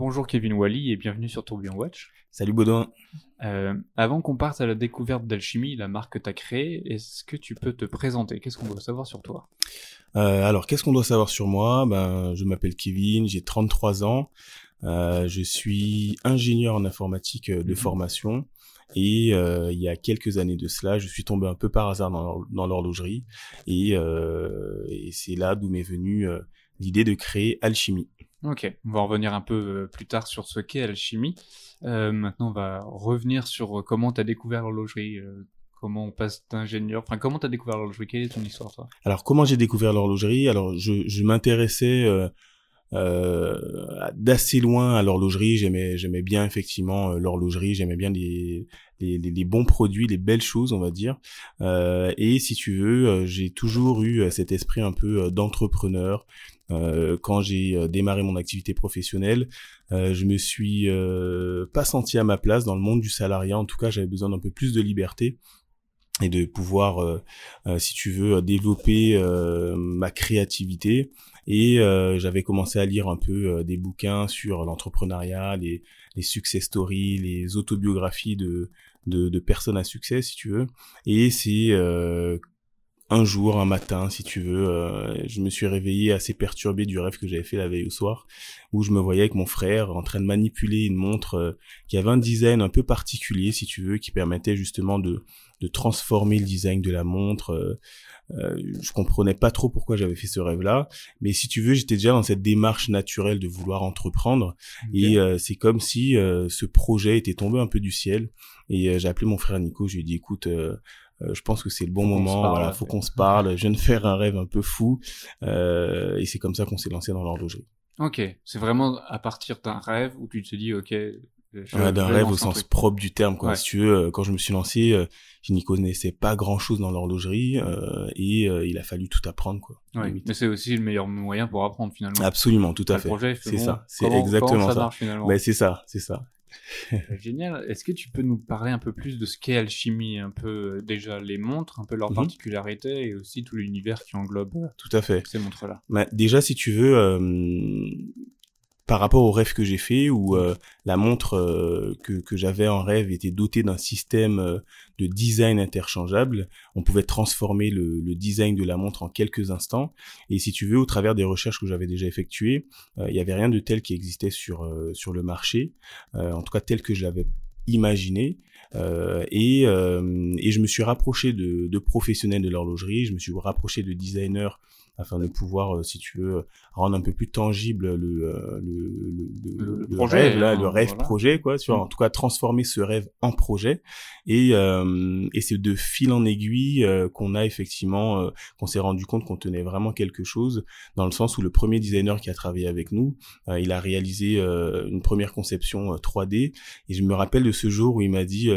Bonjour Kevin Wally et bienvenue sur Tourbillon Watch. Salut Baudouin. Euh, avant qu'on parte à la découverte d'Alchimie, la marque que tu as créée, est-ce que tu peux te présenter? Qu'est-ce qu'on doit savoir sur toi? Euh, Alors, qu'est-ce qu'on doit savoir sur moi? Ben, Je m'appelle Kevin, j'ai 33 ans. Euh, je suis ingénieur en informatique de mhm. formation. Et il y a quelques années de cela, je suis tombé un peu par hasard dans l'horlogerie. Et, et c'est là d'où m'est venue l'idée de créer Alchimie. Ok, on va revenir un peu euh, plus tard sur ce qu'est Alchimie. Euh, maintenant, on va revenir sur euh, comment tu as découvert l'horlogerie, comment on passe d'ingénieur, enfin comment tu as découvert l'horlogerie, quelle est ton histoire toi? Alors comment j'ai découvert l'horlogerie? Alors je, je m'intéressais euh, d'assez loin à l'horlogerie. J'aimais, j'aimais bien effectivement euh, l'horlogerie. J'aimais bien les, les, les, bons produits, les belles choses, on va dire. Euh, et si tu veux, euh, j'ai toujours eu cet esprit un peu d'entrepreneur. Euh, quand j'ai démarré mon activité professionnelle, euh, je me suis pas senti à ma place dans le monde du salariat. En tout cas, j'avais besoin d'un peu plus de liberté et de pouvoir, si tu veux, développer ma créativité. Et euh, j'avais commencé à lire un peu euh, des bouquins sur l'entrepreneuriat, les, les success stories, les autobiographies de, de, de, personnes à succès, si tu veux. Et c'est euh, un jour, un matin, si tu veux, euh, je me suis réveillé assez perturbé du rêve que j'avais fait la veille au soir, où je me voyais avec mon frère en train de manipuler une montre euh, qui avait un design un peu particulier, si tu veux, qui permettait justement de, de transformer le design de la montre. Euh, euh je comprenais pas trop pourquoi j'avais fait ce rêve-là, mais si tu veux, j'étais déjà dans cette démarche naturelle de vouloir entreprendre, et c'est comme si ce projet était tombé un peu du ciel. Et j'ai appelé mon frère Nico, je lui ai dit, écoute, euh, je pense que c'est le bon moment. voilà, faut qu'on se parle. Je viens de faire un rêve un peu fou, euh, et c'est comme ça qu'on s'est lancé dans l'horlogerie. Ok, c'est vraiment à partir d'un rêve où tu te dis, ok. D'un rêve au sens propre du terme, quoi. Si tu veux, euh, quand je me suis lancé, euh, je n'y connaissais pas grand chose dans l'horlogerie euh, et il a fallu tout apprendre, quoi. Ouais, mais c'est aussi le meilleur moyen pour apprendre finalement. Absolument, tout à fait. C'est ça, c'est exactement ça. Marche, finalement. Mais c'est ça, c'est ça. Génial. Est-ce que tu peux nous parler un peu plus de ce qu'est Alchimie, un peu euh, déjà les montres, un peu leurs mhm. particularités et aussi tout l'univers qui englobe euh, tout à fait ces montres-là? Bah, déjà, si tu veux, euh, par rapport au rêve que j'ai fait, où euh, la montre euh, que, que j'avais en rêve était dotée d'un système euh, de design interchangeable, on pouvait transformer le, le, design de la montre en quelques instants. Et si tu veux, au travers des recherches que j'avais déjà effectuées, il n'y avait rien de tel qui existait sur sur le marché, en tout cas tel que je l'avais imaginé. et, et je me suis rapproché de, de professionnels de l'horlogerie, je me suis rapproché de designers afin de pouvoir, euh, si tu veux, rendre un peu plus tangible le, euh, le, le, rêve, là, le hein, rêve projet, quoi. Tu vois, mm. en tout cas, transformer ce rêve en projet. Et, euh, et c'est de fil en aiguille qu'on a effectivement, qu'on s'est rendu compte qu'on tenait vraiment quelque chose, dans le sens où le premier designer qui a travaillé avec nous, il a réalisé une première conception 3D. Et je me rappelle de ce jour où il m'a dit,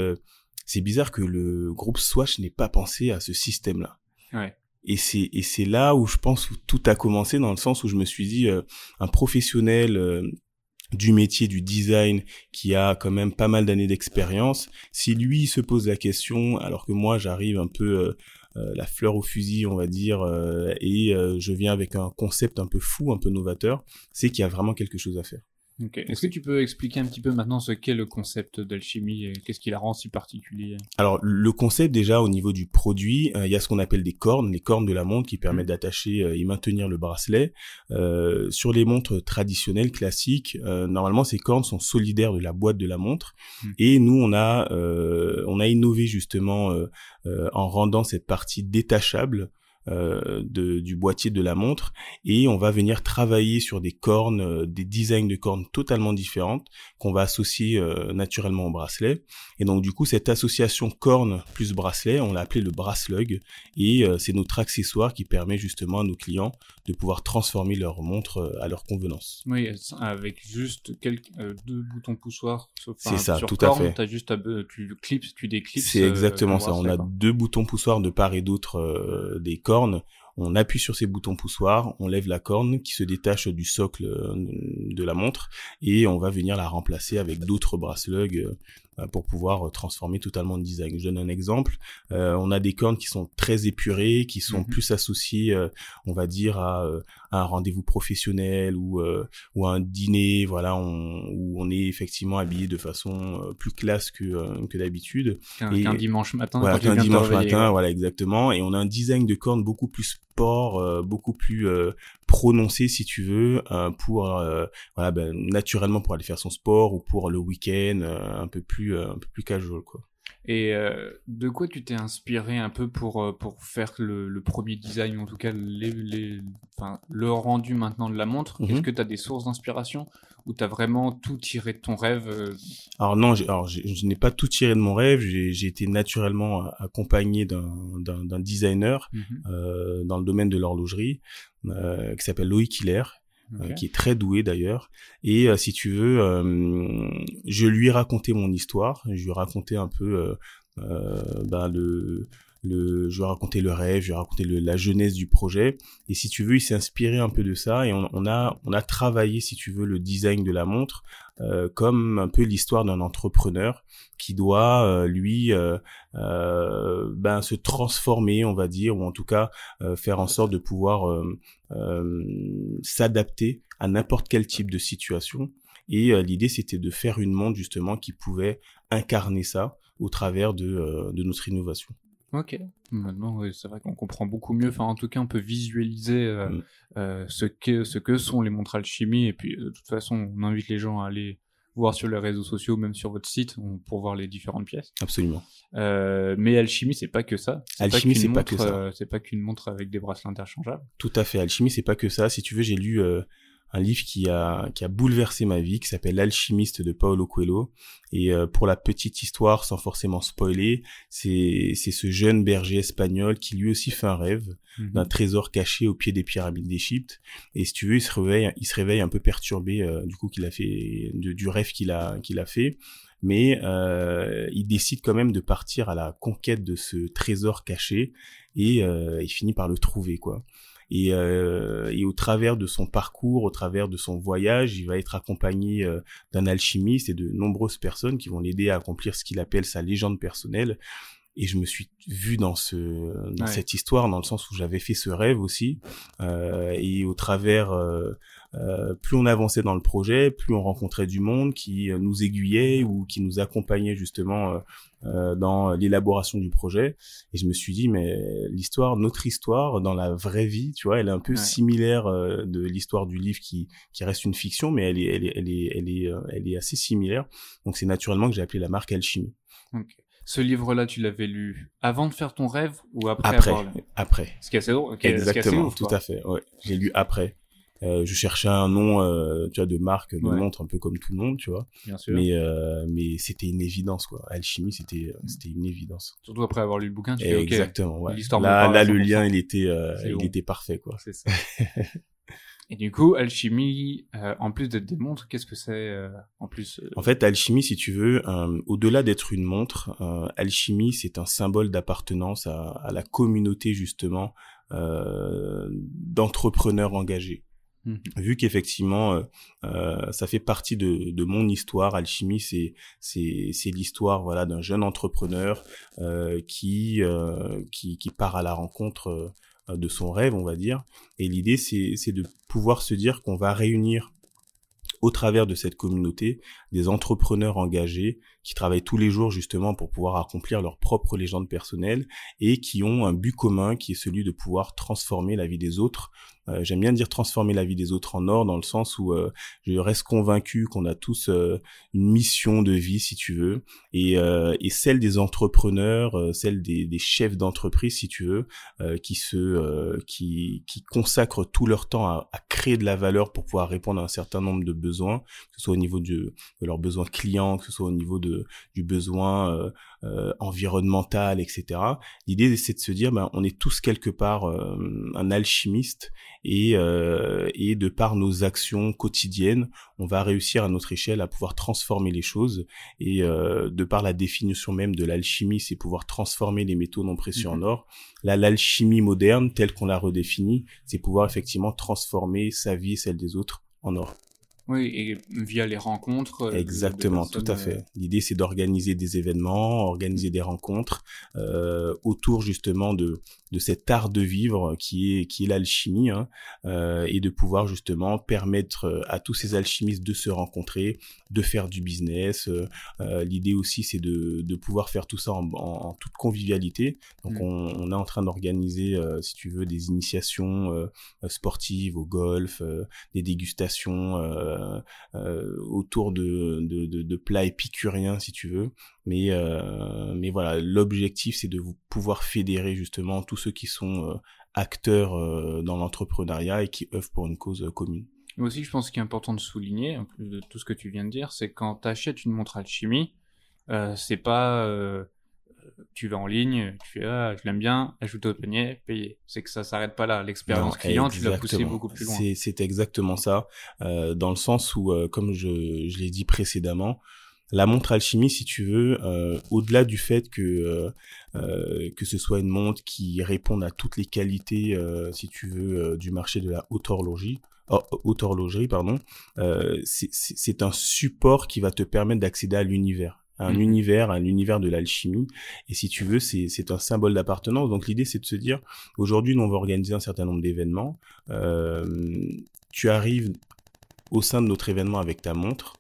c'est bizarre que le groupe Swatch n'ait pas pensé à ce système-là. Ouais. Et c'est et c'est là où je pense où tout a commencé dans le sens où je me suis dit euh, un professionnel euh, du métier du design qui a quand même pas mal d'années d'expérience, si lui se pose la question alors que moi j'arrive un peu euh, la fleur au fusil, on va dire, et je viens avec un concept un peu fou, un peu novateur, c'est qu'il y a vraiment quelque chose à faire. Est-ce que tu peux expliquer un petit peu maintenant ce qu'est le concept d'alchimie et qu'est-ce qui la rend si particulier Alors le concept déjà au niveau du produit, euh, il y a ce qu'on appelle des cornes, les cornes de la montre qui permettent mmh. d'attacher euh, et maintenir le bracelet. Euh, sur les montres traditionnelles classiques, normalement ces cornes sont solidaires de la boîte de la montre mmh. et nous on a on a innové justement en rendant cette partie détachable euh, de, du boîtier de la montre et on va venir travailler sur des cornes, euh, des designs de cornes totalement différentes qu'on va associer euh, naturellement au bracelet. Et donc du coup cette association corne plus bracelet, on l'a appelé le bracelug et c'est notre accessoire qui permet justement à nos clients de pouvoir transformer leur montre à leur convenance. Oui, avec juste quelques, deux boutons poussoirs. C'est ça, tout à fait. As juste tu clips, tu déclipses. C'est exactement ça. On a deux boutons poussoirs de part et d'autre des cornes on appuie sur ces boutons poussoirs, on lève la corne qui se détache du socle de la montre et on va venir la remplacer avec d'autres bracelugs euh, pour pouvoir euh, transformer totalement le design. Je donne un exemple. Euh, on a des cornes qui sont très épurées, qui sont mhm. plus associées, on va dire, à, un rendez-vous professionnel ou, ou à un dîner, voilà, où on est effectivement habillé de façon plus classe que, que d'habitude. Qu'un dimanche matin. Voilà, qu'un dimanche matin, voilà, exactement. Et on a un design de cornes beaucoup plus sport, beaucoup plus prononcé, si tu veux, pour, voilà, ben, naturellement pour aller faire son sport ou pour le week-end, un peu plus euh, un peu plus casual quoi. Et euh, de quoi tu t'es inspiré un peu pour, euh, pour faire le, premier design, en tout cas les, les, enfin, le rendu maintenant de la montre? Est-ce mhm. que tu as des sources d'inspiration? Ou tu as vraiment tout tiré de ton rêve Alors non, alors je n'ai pas tout tiré de mon rêve, j'ai été naturellement accompagné d'un designer mhm. dans le domaine de l'horlogerie qui s'appelle Loïc Hiller euh, qui est très doué d'ailleurs. Et euh, si tu veux, euh, je lui ai raconté mon histoire, je lui ai raconté un peu ben, le, le, je lui ai raconté le rêve, je lui ai raconté le, la jeunesse du projet. Et si tu veux, il s'est inspiré un peu de ça et on, on, a, on a travaillé, si tu veux, le design de la montre euh, comme un peu l'histoire d'un entrepreneur qui doit, euh, lui, euh, ben, se transformer, on va dire, ou en tout cas faire en sorte de pouvoir s'adapter à n'importe quel type de situation. Et l'idée, c'était de faire une montre justement qui pouvait incarner ça au travers de, de notre innovation. Ok. Maintenant, c'est vrai qu'on comprend beaucoup mieux. Enfin, en tout cas, on peut visualiser euh, mm. euh, ce que ce que sont les montres alchimie. Et puis, de toute façon, on invite les gens à aller voir sur les réseaux sociaux, même sur votre site, pour voir les différentes pièces. Absolument. Euh, mais alchimie, c'est pas que ça. Alchimie, c'est pas que ça. c'est pas qu'une montre avec des bracelets interchangeables. Tout à fait. Alchimie, c'est pas que ça. Si tu veux, j'ai lu un livre qui a qui a bouleversé ma vie, qui s'appelle L'alchimiste de Paolo Coelho. Et euh, pour la petite histoire, sans forcément spoiler, c'est c'est ce jeune berger espagnol qui lui aussi fait un rêve mhm. d'un trésor caché au pied des pyramides d'Égypte. Et si tu veux, il se réveille, il se réveille un peu perturbé euh, du coup qu'il a fait du rêve qu'il a qu'il a fait mais euh, il décide quand même de partir à la conquête de ce trésor caché et euh, il finit par le trouver quoi. Et, euh, et, au travers de son parcours, au travers de son voyage, il va être accompagné euh, d'un alchimiste et de nombreuses personnes qui vont l'aider à accomplir ce qu'il appelle sa légende personnelle. Et je me suis vu dans ce dans cette histoire, dans le sens où j'avais fait ce rêve aussi. Euh, et au travers euh, euh, plus on avançait dans le projet, plus on rencontrait du monde qui euh, nous aiguillait ou qui nous accompagnait justement euh, dans l'élaboration du projet. Et je me suis dit, mais l'histoire, notre histoire dans la vraie vie, tu vois, elle est un peu similaire de l'histoire du livre qui, qui reste une fiction, mais elle est, elle est, elle est, elle est, elle est assez similaire. Donc c'est naturellement que j'ai appelé la marque Alchimie. Ce livre-là, tu l'avais lu avant de faire ton rêve ou après Après, après. Ce qui est assez drôle. Exactement, tout à fait. Ouais, j'ai lu après. Euh, je cherchais un nom, euh, tu vois, de marque, de montre un peu comme tout le monde, tu vois. Bien sûr. Mais euh, mais c'était une évidence quoi. Alchimie, c'était c'était une évidence. Surtout après avoir lu le bouquin, tu fais, Exactement. Ouais. Là là le lien il était il était parfait quoi. C'est ça. Et du coup, alchimie, en plus d'être des montres, qu'est-ce que c'est en plus En fait, alchimie, si tu veux, au-delà d'être une montre, alchimie, c'est un symbole d'appartenance à, à, la communauté justement d'entrepreneurs engagés. Mmh. Vu qu'effectivement, euh, euh, ça fait partie de, de, mon histoire, alchimie, c'est c'est c'est l'histoire voilà d'un jeune entrepreneur euh, qui, euh, qui qui part à la rencontre euh, de son rêve, on va dire. Et l'idée, c'est c'est de pouvoir se dire qu'on va réunir au travers de cette communauté des entrepreneurs engagés qui travaillent tous les jours justement pour pouvoir accomplir leur propre légende personnelle et qui ont un but commun qui est celui de pouvoir transformer la vie des autres. Euh, j'aime bien dire transformer la vie des autres en or dans le sens où euh, je reste convaincu qu'on a tous euh, une mission de vie si tu veux et, et celle des entrepreneurs, celle des, des chefs d'entreprise si tu veux, qui se qui, qui consacrent tout leur temps à, à, créer de la valeur pour pouvoir répondre à un certain nombre de besoins, que ce soit au niveau de, de leurs besoins clients, que ce soit au niveau de du besoin environnemental, etc. L'idée c'est de se dire ben on est tous quelque part un alchimiste et euh, et de par nos actions quotidiennes, on va réussir à notre échelle à pouvoir transformer les choses et euh, de par la définition même de l'alchimie, c'est pouvoir transformer les métaux non précieux en mhm. or. Là, l'alchimie moderne, telle qu'on l'a redéfinie, c'est pouvoir effectivement transformer sa vie et celle des autres en or. Oui, et via les rencontres. Euh, Exactement, tout à fait. L'idée, c'est d'organiser des événements, organiser des rencontres euh, autour justement de de cet art de vivre qui est qui est l'alchimie hein, euh, et de pouvoir justement permettre euh, à tous ces alchimistes de se rencontrer, de faire du business. Euh, euh L'idée aussi c'est de, de pouvoir faire tout ça en, en, toute convivialité. Donc mm. on, on, est en train d'organiser, euh, si tu veux, des initiations euh, sportives au golf, des dégustations autour de, de, de, de plats épicuriens si tu veux. Mais, euh, mais voilà, l'objectif, c'est de vous pouvoir fédérer justement tous ceux qui sont euh, acteurs euh, dans l'entrepreneuriat et qui œuvrent pour une cause commune. Mais aussi, je pense qu'il est important de souligner, en plus de tout ce que tu viens de dire, c'est quand tu achètes une montre alchimie, euh, c'est pas euh, tu vas en ligne, tu fais ah, je l'aime bien, ajoute au panier, payer. C'est que ça s'arrête pas là. L'expérience client, tu l'as poussé beaucoup plus loin. C'est exactement ça, euh, dans le sens où, comme je, je l'ai dit précédemment, la montre alchimie, si tu veux, euh, au-delà du fait que euh, euh, que ce soit une montre qui réponde à toutes les qualités, si tu veux, du marché de la haute horlogerie, haute horlogerie, pardon, c'est un support qui va te permettre d'accéder à l'univers un mmh. univers, un univers de l'alchimie. Et si tu veux, c'est un symbole d'appartenance. Donc l'idée, c'est de se dire, aujourd'hui, nous, on va organiser un certain nombre d'événements. tu arrives au sein de notre événement avec ta montre,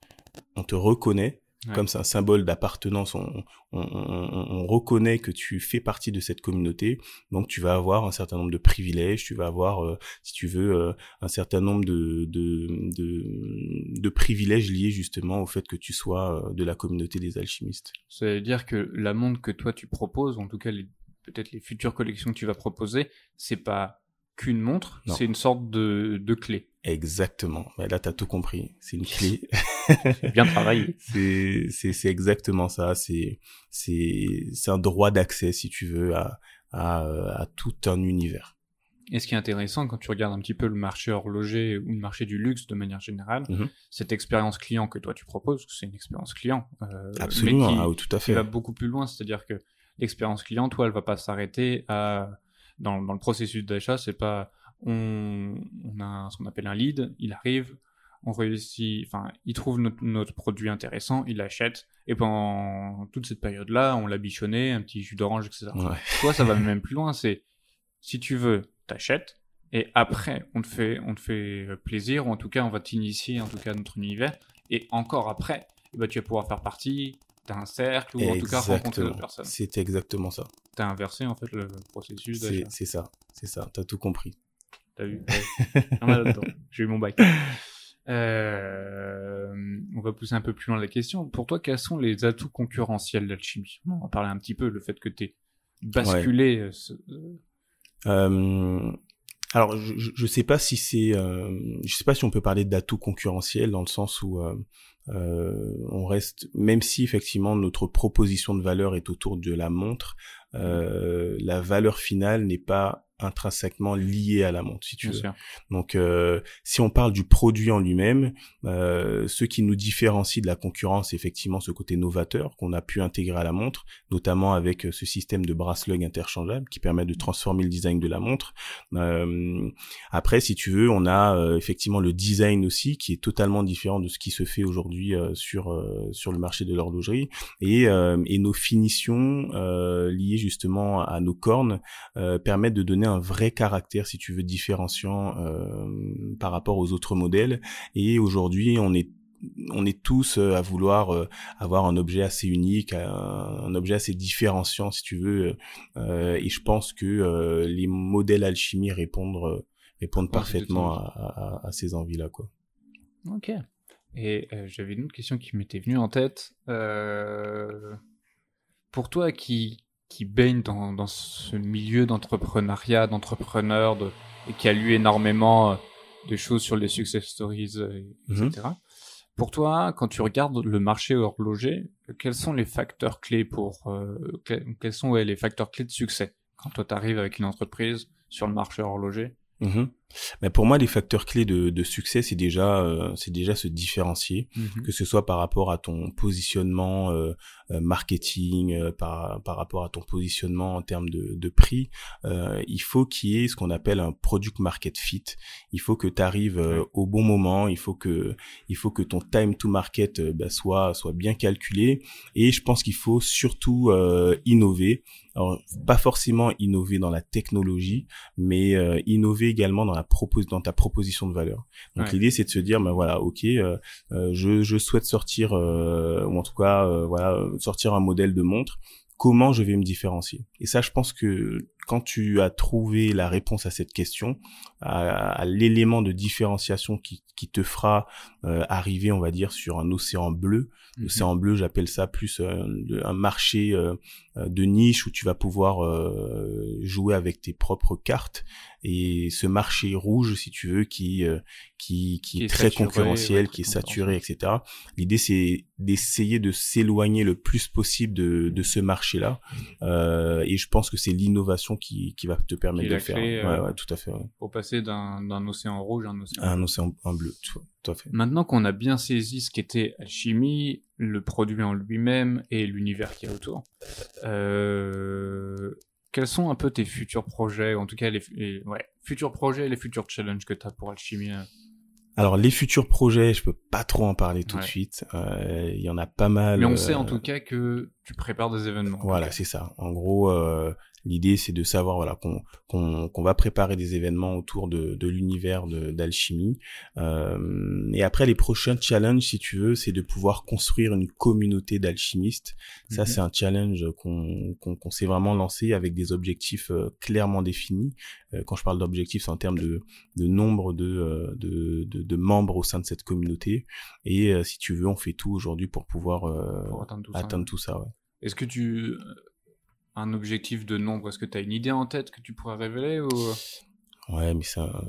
on te reconnaît, comme c'est un symbole d'appartenance, on, on, on, on, reconnaît que tu fais partie de cette communauté, donc tu vas avoir un certain nombre de privilèges, tu vas avoir, euh, si tu veux, euh, un certain nombre de, de, de, de, privilèges liés justement au fait que tu sois euh, de la communauté des alchimistes. Ça veut dire que la montre que toi tu proposes, en tout cas peut-être les futures collections que tu vas proposer, c'est pas qu'une montre, c'est une sorte de, de clé. Exactement. Mais là, tu as tout compris. C'est une clé. bien travaillé. c'est, c'est, exactement ça. C'est, c'est, c'est un droit d'accès, si tu veux, à, à, à tout un univers. Et ce qui est intéressant quand tu regardes un petit peu le marché horloger ou le marché du luxe de manière générale, mhm. cette expérience client que toi tu proposes, c'est une expérience client. Euh, Absolument, qui, ah, tout à fait. va beaucoup plus loin, c'est-à-dire que l'expérience client, toi, elle va pas s'arrêter à dans, dans le processus d'achat, c'est pas on, on a ce qu'on appelle un lead, il arrive, on réussit, enfin, il trouve notre, notre produit intéressant, il l'achète, et pendant toute cette période-là, on l'a bichonné, un petit jus d'orange, etc. Ouais. Toi, ça va même plus loin, c'est, si tu veux, t'achètes, et après, on te fait, on te fait plaisir, ou en tout cas, on va t'initier, en tout cas, à notre univers, et encore après, eh ben, tu vas pouvoir faire partie d'un cercle, ou en tout cas rencontrer d'autres personnes. C'est exactement ça. T'as inversé, en fait, le processus. C'est ça, c'est ça, t'as tout compris. T'as vu? J'ai eu mon bac. Euh, on va pousser un peu plus loin la question. Pour toi, quels sont les atouts concurrentiels d'Alchimie? On va parler un petit peu, le fait que tu basculé. Euh, euh, euh, alors, je, je sais pas si c'est, euh, je sais pas si on peut parler d'atouts concurrentiels dans le sens où on reste, même si effectivement notre proposition de valeur est autour de la montre, la valeur finale n'est pas intrinsèquement lié à la montre, si tu veux. Donc, euh, si on parle du produit en lui-même, euh, ce qui nous différencie de la concurrence, effectivement ce côté novateur qu'on a pu intégrer à la montre, notamment avec euh, ce système de bracelet interchangeable qui permet de transformer le design de la montre. Euh, après, si tu veux, on a euh, effectivement le design aussi qui est totalement différent de ce qui se fait aujourd'hui euh, sur sur le marché de l'horlogerie et, et nos finitions liées justement à nos cornes permettent de donner un un vrai caractère, si tu veux, différenciant euh, par rapport aux autres modèles. Et aujourd'hui, on est on est tous euh, à vouloir euh, avoir un objet assez unique, un, objet assez différenciant, si tu veux. et je pense que les modèles alchimie répondent répondent parfaitement à, à, ces envies-là, quoi. Ok. Et j'avais une autre question qui m'était venue en tête. pour toi, qui qui baigne dans, dans ce milieu d'entrepreneuriat, d'entrepreneur, de, et qui a lu énormément euh, de choses sur les success stories, etc. Euh, mhm. Pour toi, quand tu regardes le marché horloger, quels sont les facteurs clés pour euh, quels sont ouais, les facteurs clés de succès quand toi tu arrives avec une entreprise sur le marché horloger? Mhm. Mais pour moi, les facteurs clés de, de succès, c'est déjà, euh, c'est déjà se différencier, Mhm. que ce soit par rapport à ton positionnement euh, euh, marketing, euh, par, par rapport à ton positionnement en termes de, de prix. Euh, il faut qu'il y ait ce qu'on appelle un product market fit. Il faut que tu arrives Ouais. au bon moment. Il faut que, il faut que ton time to market euh, bah, soit, soit bien calculé. Et je pense qu'il faut surtout euh, innover. Alors, pas forcément innover dans la technologie, mais euh, innover également dans la propos dans ta proposition de valeur. Donc Ouais. l'idée c'est de se dire ben voilà, OK, euh, euh, je je souhaite sortir euh, ou en tout cas euh, voilà, sortir un modèle de montre, comment je vais me différencier Et ça je pense que quand tu as trouvé la réponse à cette question, à, à l'élément de différenciation qui, qui te fera euh, arriver, on va dire, sur un océan bleu. Mhm. L'océan bleu, j'appelle ça plus un marché euh, euh, de niche où tu vas pouvoir euh, jouer avec tes propres cartes. Et ce marché rouge, si tu veux, qui euh, qui, qui, Qui est, est très saturé, concurrentiel, ouais, qui est saturé, etc. L'idée, c'est d'essayer de s'éloigner le plus possible de, de ce marché-là. Euh, et je pense que c'est l'innovation qui, qui va te permettre de le faire. clé, ouais, euh, ouais, tout à fait. ouais. Pour passer d'un d'un océan rouge à un océan Un océan un bleu, tout, tout à fait. Maintenant qu'on a bien saisi ce qu'était Alchimie, le produit en lui-même et l'univers qui est autour, euh, quels sont un peu tes futurs projets, en tout cas les, les- ouais, futurs projets et les futurs challenges que tu as pour Alchimie euh? Alors les futurs projets, je peux pas trop en parler tout de suite. Euh, Il y en a pas mal. Mais on euh, sait en tout cas que tu prépares des événements. Voilà, c'est ça. En gros, euh, l'idée c'est de savoir voilà qu'on va préparer des événements autour de de l'univers de d'alchimie. Euh, et après les prochains challenges, si tu veux, c'est de pouvoir construire une communauté d'alchimistes. Ça, Mhm. c'est un challenge qu'on s'est vraiment lancé avec des objectifs euh, clairement définis. Euh, quand je parle d'objectifs, c'est en termes de de nombre de euh, de, de de membres au sein de cette communauté. Et euh, si tu veux, on fait tout aujourd'hui pour pouvoir euh, Pour atteindre tout ça. atteindre tout ça. Ouais. Est-ce que tu un objectif de nombre? Est-ce que tu as une idée en tête que tu pourrais révéler ou? Ouais, mais ça,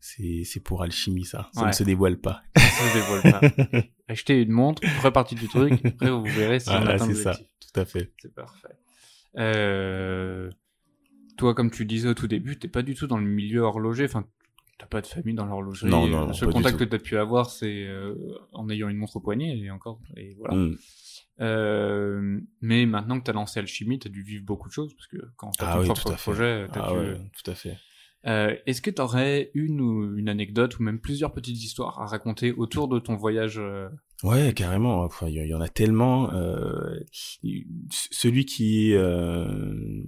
c'est, pour alchimie, ça. Ça Ouais. ne se dévoile pas. ça se dévoile pas Achetez une montre, repartie du truc, après vous verrez si on Voilà, atteint c'est ça. Tout à fait. C'est parfait. Euh, Toi, comme tu disais au tout début, t'es pas du tout dans le milieu horloger. Enfin, t'as pas de famille dans l'horlogerie. Non, non, non, Le seul contact que t'as pu avoir, c'est euh, en ayant une montre au poignet et encore. Et voilà. Mm. Euh, mais maintenant que t'as lancé Alchimie, t'as dû vivre beaucoup de choses parce que quand t'as Ah ton oui, propre projet, t'as Ah dû- ouais, tout à fait. Euh, Est-ce que t'aurais une ou une anecdote ou même plusieurs petites histoires à raconter autour de ton voyage euh, Ouais, carrément. Il y, en a tellement. Euh, celui qui, euh,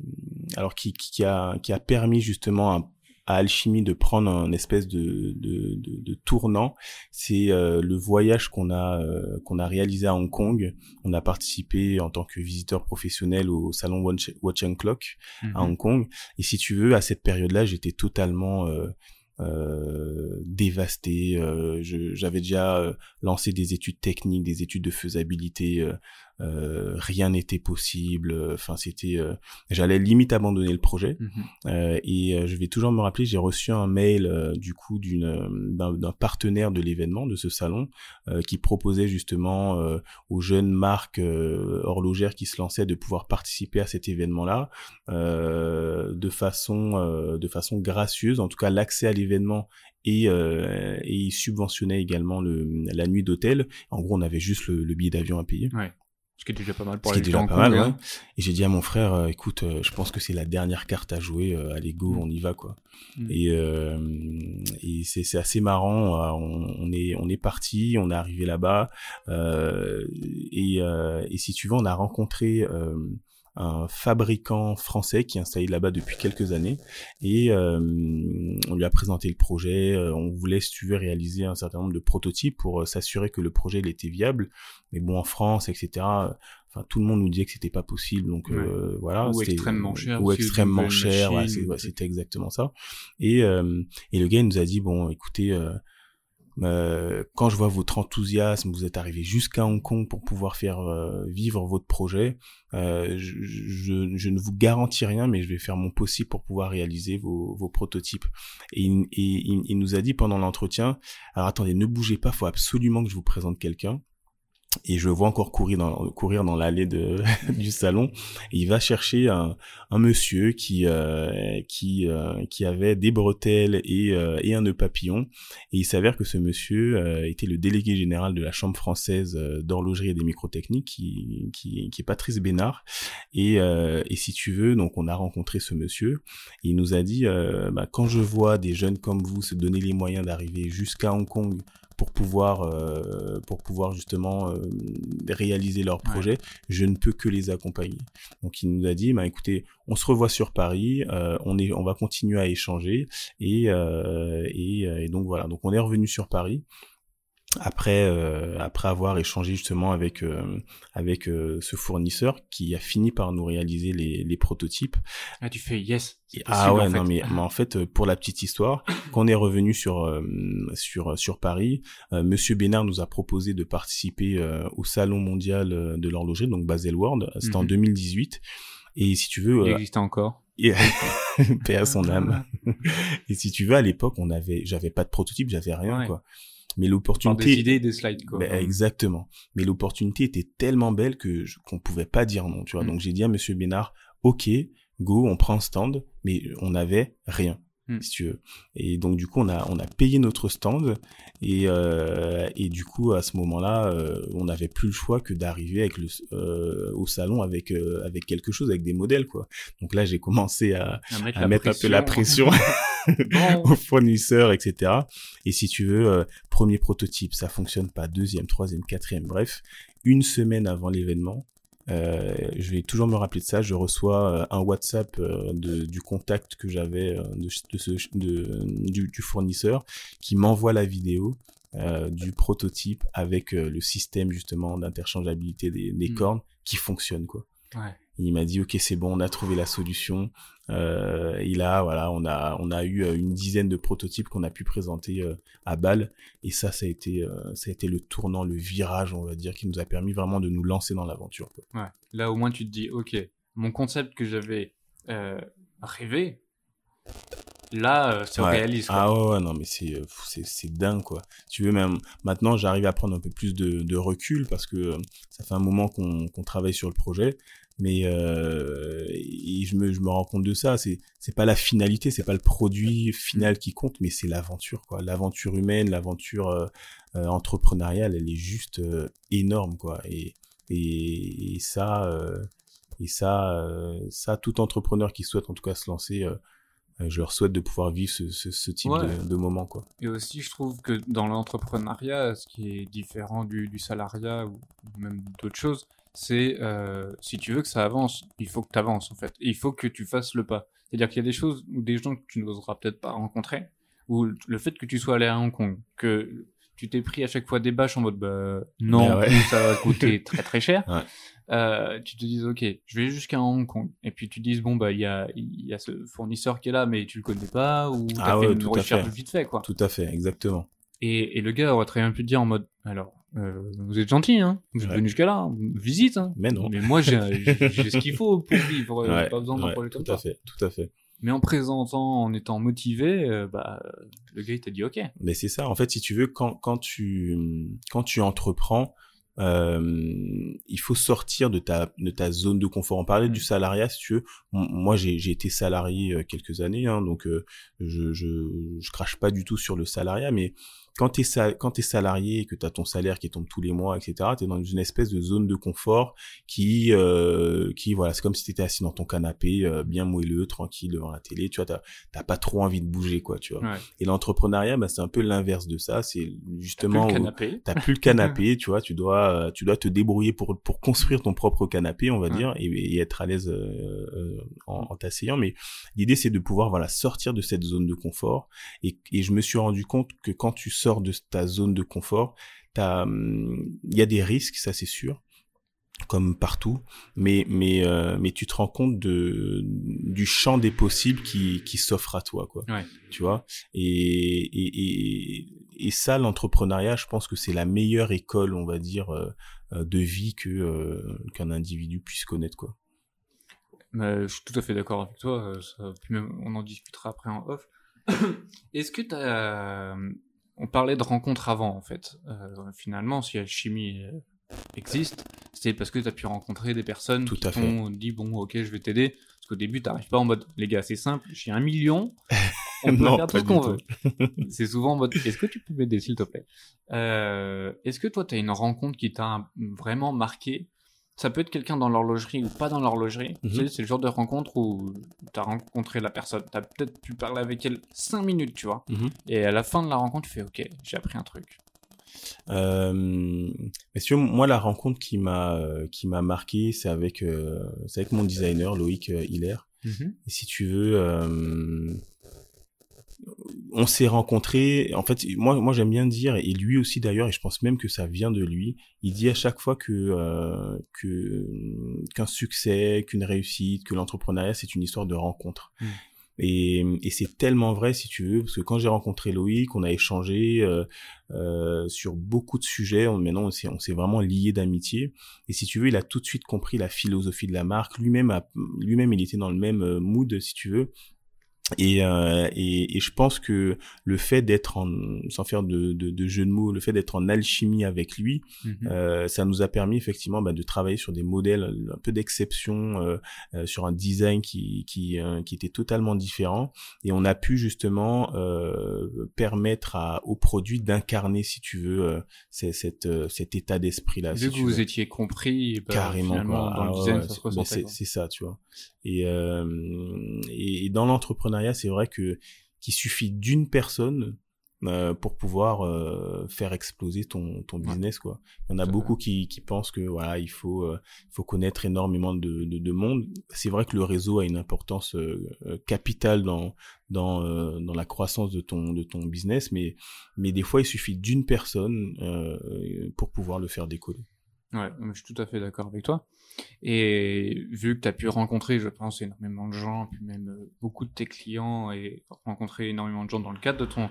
alors qui, qui a, qui a permis justement à, à Alchimie de prendre un espèce de, de, de, de tournant, c'est euh, le voyage qu'on a, euh, qu'on a réalisé à Hong Kong. On a participé en tant que visiteur professionnel au salon Watch, Watch and Clock. à Hong Kong. Et si tu veux, à cette période-là, j'étais totalement euh, euh, dévasté. Euh, J'avais déjà euh, lancé des études techniques, des études de faisabilité. Euh, euh, rien n'était possible. Enfin, c'était. euh, J'allais limite abandonner le projet. Mhm. Euh, et euh, je vais toujours me rappeler, j'ai reçu un mail euh, du coup d'une euh, d'un partenaire de l'événement, de ce salon, euh, qui proposait justement euh, aux jeunes marques euh, horlogères qui se lançaient de pouvoir participer à cet événement-là euh, de façon euh, de façon gracieuse, en tout cas l'accès à l'événement et, euh, et il subventionnait également le, la nuit d'hôtel. En gros, on avait juste le, le billet d'avion à payer. Ce qui est déjà pas mal pour Ce qui est aller déjà Hong pas Kong, mal, hein. ouais. Et j'ai dit à mon frère, euh, écoute, euh, je pense que c'est la dernière carte à jouer. Euh, allez, go, Mm. on y va, quoi. Mm. Et, euh, et c'est c'est assez marrant. euh, On, on est on est parti, on est arrivé là-bas. euh, et, euh, et si tu veux, on a rencontré euh, un fabricant français qui est installé là-bas depuis quelques années et euh, on lui a présenté le projet. euh, On voulait, si tu veux, réaliser un certain nombre de prototypes pour euh, s'assurer que le projet il était viable. Mais bon, en France, etc. euh, Enfin, tout le monde nous disait que c'était pas possible, donc euh, voilà. Ou extrêmement cher Ou extrêmement nouvelle cher. ouais, ouais, c'était exactement ça. Et euh, et le gars il nous a dit bon, écoutez. Euh, quand je vois votre enthousiasme, vous êtes arrivé jusqu'à Hong Kong pour pouvoir faire euh, vivre votre projet. Euh, je, je, je ne vous garantis rien, mais je vais faire mon possible pour pouvoir réaliser vos, vos prototypes. Et, il- il, il nous a dit pendant l'entretien, alors attendez, ne bougez pas, faut absolument que je vous présente quelqu'un. Et je le vois encore courir dans courir dans l'allée de du salon. Il va chercher un, un monsieur qui euh, qui euh, qui avait des bretelles et euh, et un nœud papillon. Et il s'avère que ce monsieur était le délégué général de la chambre française d'horlogerie et des microtechniques qui qui qui est Patrice Bénard. Et et si tu veux donc on a rencontré ce monsieur. Il nous a dit bah, quand je vois des jeunes comme vous se donner les moyens d'arriver jusqu'à Hong Kong pour pouvoir euh, pour pouvoir justement euh, réaliser leur projet, je ne peux que les accompagner. Donc il nous a dit bah écoutez, on se revoit sur Paris, euh, on est on va continuer à échanger et, et, et donc voilà. Donc on est revenu sur Paris après euh, après avoir échangé justement avec euh, avec euh, ce fournisseur qui a fini par nous réaliser les, les prototypes. Ah tu fais yes. ah ouais non mais, mais, en fait pour la petite histoire quand on est revenu sur sur sur Paris, Monsieur Bénard nous a proposé de participer au salon mondial de l'horlogerie donc Basel World. C'était en 2018 mhm. et si tu veux. Il existait encore. paix à son âme. et si tu veux, à l'époque, on avait, j'avais pas de prototype, j'avais rien, quoi mais l'opportunité des idées des slides quoi. Ben, exactement. Mais l'opportunité était tellement belle que qu'on pouvait pas dire non tu vois. Mm. donc j'ai dit à monsieur Bénard ok go on prend un stand mais on n'avait rien mm. si tu veux. Et donc du coup on a on a payé notre stand. Et euh, et du coup à ce moment-là euh, on n'avait plus le choix que d'arriver avec le euh, au salon avec euh, avec quelque chose avec des modèles quoi. Donc là j'ai commencé à, à mettre, un peu la pression. aux fournisseurs, etc. Et si tu veux, euh, premier prototype, ça fonctionne pas, deuxième, troisième, quatrième, bref, une semaine avant l'événement, euh, je vais toujours me rappeler de ça. Je reçois euh, un WhatsApp de, du contact que j'avais de, de, du, du, fournisseur qui m'envoie la vidéo du prototype avec le système justement d'interchangeabilité des, des hmm. cornes qui fonctionne quoi. Ouais. Il m'a dit ok c'est bon on a trouvé la solution. Euh, et là voilà on a on a eu euh, une dizaine de prototypes qu'on a pu présenter euh, à Bâle. Et ça ça a été euh, ça a été le tournant le virage on va dire qui nous a permis vraiment de nous lancer dans l'aventure. Ouais. Là au moins tu te dis ok mon concept que j'avais rêvé là c'est réaliste ah ouais, non mais c'est c'est c'est dingue quoi. Tu veux même maintenant j'arrive à prendre un peu plus de, de recul parce que ça fait un moment qu'on qu'on travaille sur le projet mais euh, je me je me rends compte de ça. C'est c'est pas la finalité c'est pas le produit final qui compte mais c'est l'aventure quoi. L'aventure humaine l'aventure euh, euh, entrepreneuriale elle est juste euh, énorme quoi. Et et, et ça euh, et ça ça tout entrepreneur qui souhaite en tout cas se lancer je leur souhaite de pouvoir vivre ce, ce, ce type de, de, moment quoi. Et aussi je trouve que dans l'entrepreneuriat ce qui est différent du, du salariat ou même d'autres choses c'est euh, si tu veux que ça avance, il faut que tu avances en fait. il faut que tu fasses le pas. C'est-à-dire qu'il y a des choses ou des gens que tu n'oseras peut-être pas rencontrer, ou le fait que tu sois allé à Hong Kong, que tu t'es pris à chaque fois des bâches en mode bah, non, ça va coûter très très cher. Ouais. Euh, tu te dis ok, je vais jusqu'à Hong Kong, et puis tu dis bon bah il y a il y a ce fournisseur qui est là, mais tu le connais pas ou t'as ah fait une recherche vite fait quoi. Tout à fait, exactement. Et, et le gars aurait très bien pu te dire en mode alors euh, vous êtes gentil, hein. Vous êtes venu jusqu'à là, visite, hein. Mais non. Mais moi, j'ai ce qu'il faut pour vivre. Ouais, pas besoin d'un projet tout à fait, tout à fait. Mais en présentant, en étant motivé, euh, bah, le gars il t'a dit OK. Mais c'est ça. En fait, si tu veux, quand quand tu quand tu entreprends, euh, il faut sortir de ta de ta zone de confort. On parlait du mm. salariat, si tu veux. Moi, j'ai j'ai été salarié euh, quelques années, hein, donc je, je je crache pas du tout sur le salariat, mais quand tu es, quand es salarié et que tu as ton salaire qui tombe tous les mois, etc., tu es dans une espèce de zone de confort qui, euh, qui voilà, c'est comme si tu étais assis dans ton canapé, euh, bien moelleux, tranquille devant la télé, tu vois, t'as pas trop envie de bouger, quoi, tu vois. Ouais. Et l'entrepreneuriat, bah, c'est un peu l'inverse de ça, c'est justement... T'as plus le canapé. T'as plus le canapé, tu vois, tu dois, tu dois te débrouiller pour, pour construire ton propre canapé, on va dire, et, et, être à l'aise euh, euh en, en t'asseyant, mais l'idée, c'est de pouvoir, voilà, sortir de cette zone de confort, et, et je me suis rendu compte que quand tu sors de ta zone de confort, hum, il y a des risques, ça c'est sûr comme partout, mais mais euh, mais tu te rends compte de du champ des possibles qui qui s'offre à toi quoi. Tu vois? Et et et, ça l'entrepreneuriat, je pense que c'est la meilleure école, on va dire euh, euh, de vie que qu'un individu puisse connaître quoi. je suis tout à fait d'accord avec toi, on en discutera après en off. Est-ce que tu as on parlait de rencontres avant en fait. Euh, finalement, si Alchimie existe, c'est parce que tu as pu rencontrer des personnes qui t'ont dit bon, ok, je vais t'aider. Parce qu'au début, tu n'arrives pas en mode les gars, c'est simple, j'ai un million, on peut faire tout ce qu'on veut. c'est souvent en mode est-ce que tu peux m'aider s'il te plaît? Euh, Est-ce que toi, tu as une rencontre qui t'a vraiment marqué? Ça peut être quelqu'un dans l'horlogerie ou pas dans l'horlogerie. Mhm. c'est le genre de rencontre où tu as rencontré la personne. Tu as peut-être pu parler avec elle 5 minutes, tu vois. Mhm. Et à la fin de la rencontre, tu fais OK, j'ai appris un truc. Euh, moi, la rencontre qui m'a qui m'a marqué, c'est avec euh, c'est avec mon designer Loïc euh, Hiller. Mhm. Et si tu veux, euh, on s'est rencontrés. En fait, moi, moi j'aime bien dire, et lui aussi d'ailleurs, et je pense même que ça vient de lui. Il dit à chaque fois que euh, que qu'un succès, qu'une réussite, que l'entrepreneuriat, c'est une histoire de rencontre. Mmh. Et, et c'est tellement vrai, si tu veux, parce que quand j'ai rencontré Loïc, on a échangé euh, euh, sur beaucoup de sujets. On, maintenant, on s'est, on s'est vraiment lié d'amitié. Et si tu veux, il a tout de suite compris la philosophie de la marque. Lui-même, lui-même, il était dans le même euh, mood, si tu veux. Et, euh, et, et, je pense que le fait d'être en, sans faire de, de, de, jeu de mots, le fait d'être en alchimie avec lui, mhm. euh, ça nous a permis effectivement bah, de travailler sur des modèles un peu d'exception, euh, euh sur un design qui, qui, euh, qui était totalement différent. Et on a pu justement euh, permettre à, au produit d'incarner, si tu veux, cette, cet état d'esprit-là. Vu que vous étiez compris, bah, carrément dans le ah design, ça se ressentait. C'est ça, tu vois. Et, et dans l'entrepreneuriat c'est vrai que qu'il suffit d'une personne euh, pour pouvoir euh, faire exploser ton, ton business quoi. Il y en a beaucoup qui, qui pensent que voilà il faut euh, faut connaître énormément de, de, de monde. C'est vrai que le réseau a une importance capitale dans dans dans la croissance de ton de ton business, mais mais des fois il suffit d'une personne pour pouvoir le faire décoller. Ouais, je suis tout à fait d'accord avec toi. Et vu que tu as pu rencontrer, je pense, énormément de gens, puis même euh, beaucoup de tes clients et rencontrer énormément de gens dans le cadre de ton,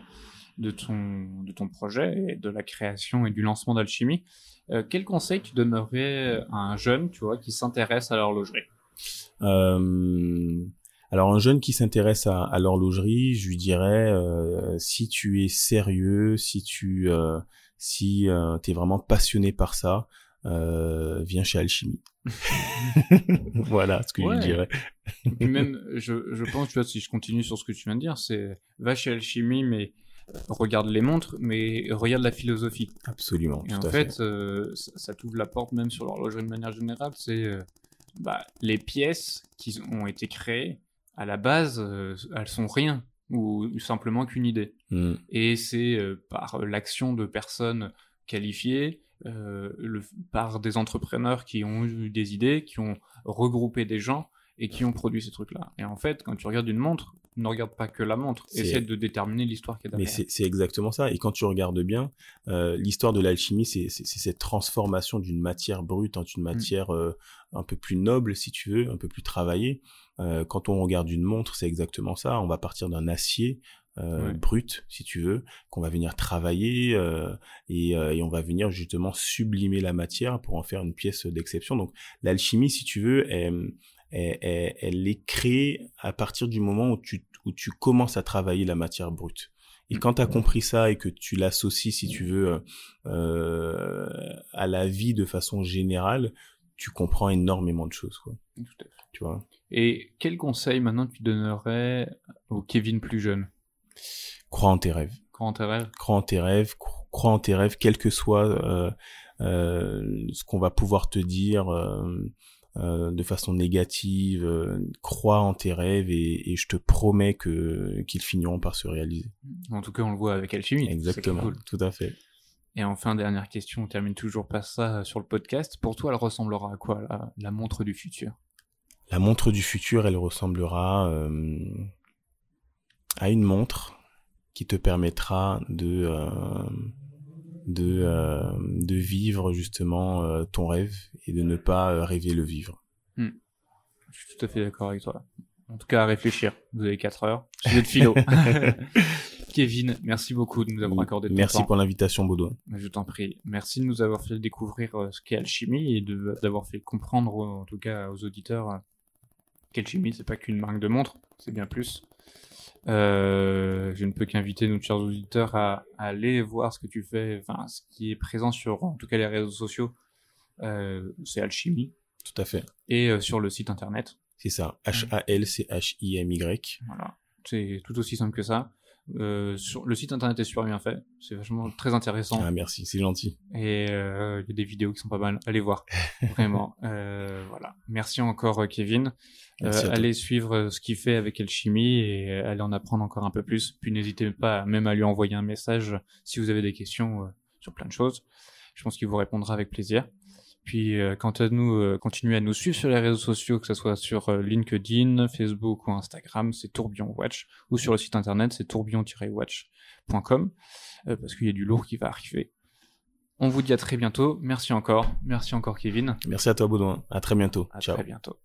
de ton, de ton projet et de la création et du lancement d'Alchimie, euh, quel conseil tu donnerais à un jeune, tu vois, qui s'intéresse à l'horlogerie? Euh, Alors un jeune qui s'intéresse à, l'horlogerie, je lui dirais, euh, si tu es sérieux, si tu, si tu es vraiment passionné par ça, euh, viens chez Alchimie. voilà ce que je dirais. Et même, je, je pense, tu vois, si je continue sur ce que tu viens de dire, c'est va chez Alchimie, mais regarde les montres, mais regarde la philosophie. Absolument. Et en fait, euh, ça, t'ouvre la porte même sur l'horlogerie de manière générale. C'est euh, bah, les pièces qui ont été créées à la base, euh, elles sont rien ou simplement qu'une idée. Hmm. Et c'est par l'action de personnes qualifiées euh, le, par des entrepreneurs qui ont eu des idées, qui ont regroupé des gens et qui ont produit ces trucs-là. Et en fait, quand tu regardes une montre, ne regarde pas que la montre, essaie de déterminer l'histoire qui est derrière. Mais c'est exactement ça. Et quand tu regardes bien, euh, l'histoire de l'alchimie, c'est cette transformation d'une matière brute en une mm. matière euh, un peu plus noble, si tu veux, un peu plus travaillée. Euh, quand on regarde une montre, c'est exactement ça. On va partir d'un acier, euh, brut, si tu veux, qu'on va venir travailler euh, et, euh, et, on va venir justement sublimer la matière pour en faire une pièce d'exception. Donc l'alchimie, si tu veux, elle, elle, elle, est créée à partir du moment où tu, où tu commences à travailler la matière brute. Et quand tu as compris ça et que tu l'associes, si tu veux, à la vie de façon générale, tu comprends énormément de choses. Quoi. Tu vois? Et quel conseil maintenant tu donnerais au Kevin plus jeune? Crois en tes rêves. Crois en tes rêves. Crois en tes rêves. Crois en tes rêves, quel que soit euh, euh, ce qu'on va pouvoir te dire euh, de façon négative. Crois en tes rêves et, et je te promets que qu'ils finiront par se réaliser. En tout cas, on le voit avec Alchimie. Exactement. Tout à fait. Et enfin, dernière question, on termine toujours pas ça sur le podcast. Pour toi, elle ressemblera à quoi, la, la montre du futur? La montre du futur, elle ressemblera à une montre qui te permettra de euh, de euh, de vivre justement euh, ton rêve et de ne pas rêver le vivre. Hmm. Je suis tout à fait d'accord avec toi. En tout cas, à réfléchir. Vous avez 4 heures. Sujet de philo. Kevin, merci beaucoup de nous avoir accordé ton Merci pour l'invitation, Baudouin. Je t'en prie. Merci de nous avoir fait découvrir ce qu'est Alchimie et d'avoir fait comprendre, en tout cas aux auditeurs, qu'Alchimie, c'est pas qu'une marque de montre, c'est bien plus. Euh, je ne peux qu'inviter nos chers auditeurs à, aller voir ce que tu fais, enfin ce qui est présent sur en tout cas les réseaux sociaux c'est Alchimie. Tout à fait. Et sur le site internet. C'est ça. H-A-L-C-H-I-M-Y. Voilà. C'est tout aussi simple que ça. Euh, sur le site internet est super bien fait, c'est vachement très intéressant. Ah merci, c'est gentil. Et euh, il y a des vidéos qui sont pas mal, allez voir, vraiment. Euh, voilà, merci encore Kevin. allez suivre ce qu'il fait avec Alchimie et allez en apprendre encore un peu plus. Puis n'hésitez pas même à lui envoyer un message si vous avez des questions sur plein de choses. Je pense qu'il vous répondra avec plaisir. Puis euh, quant à nous, euh, continuez à nous suivre sur les réseaux sociaux, que ce soit sur euh, LinkedIn, Facebook ou Instagram, c'est Tourbillon Watch, ou sur le site internet, c'est tourbillon-watch.com, parce qu'il y a du lourd qui va arriver. On vous dit à très bientôt. Merci encore. Merci encore Kevin. Merci à toi Baudouin. À très bientôt. À très bientôt.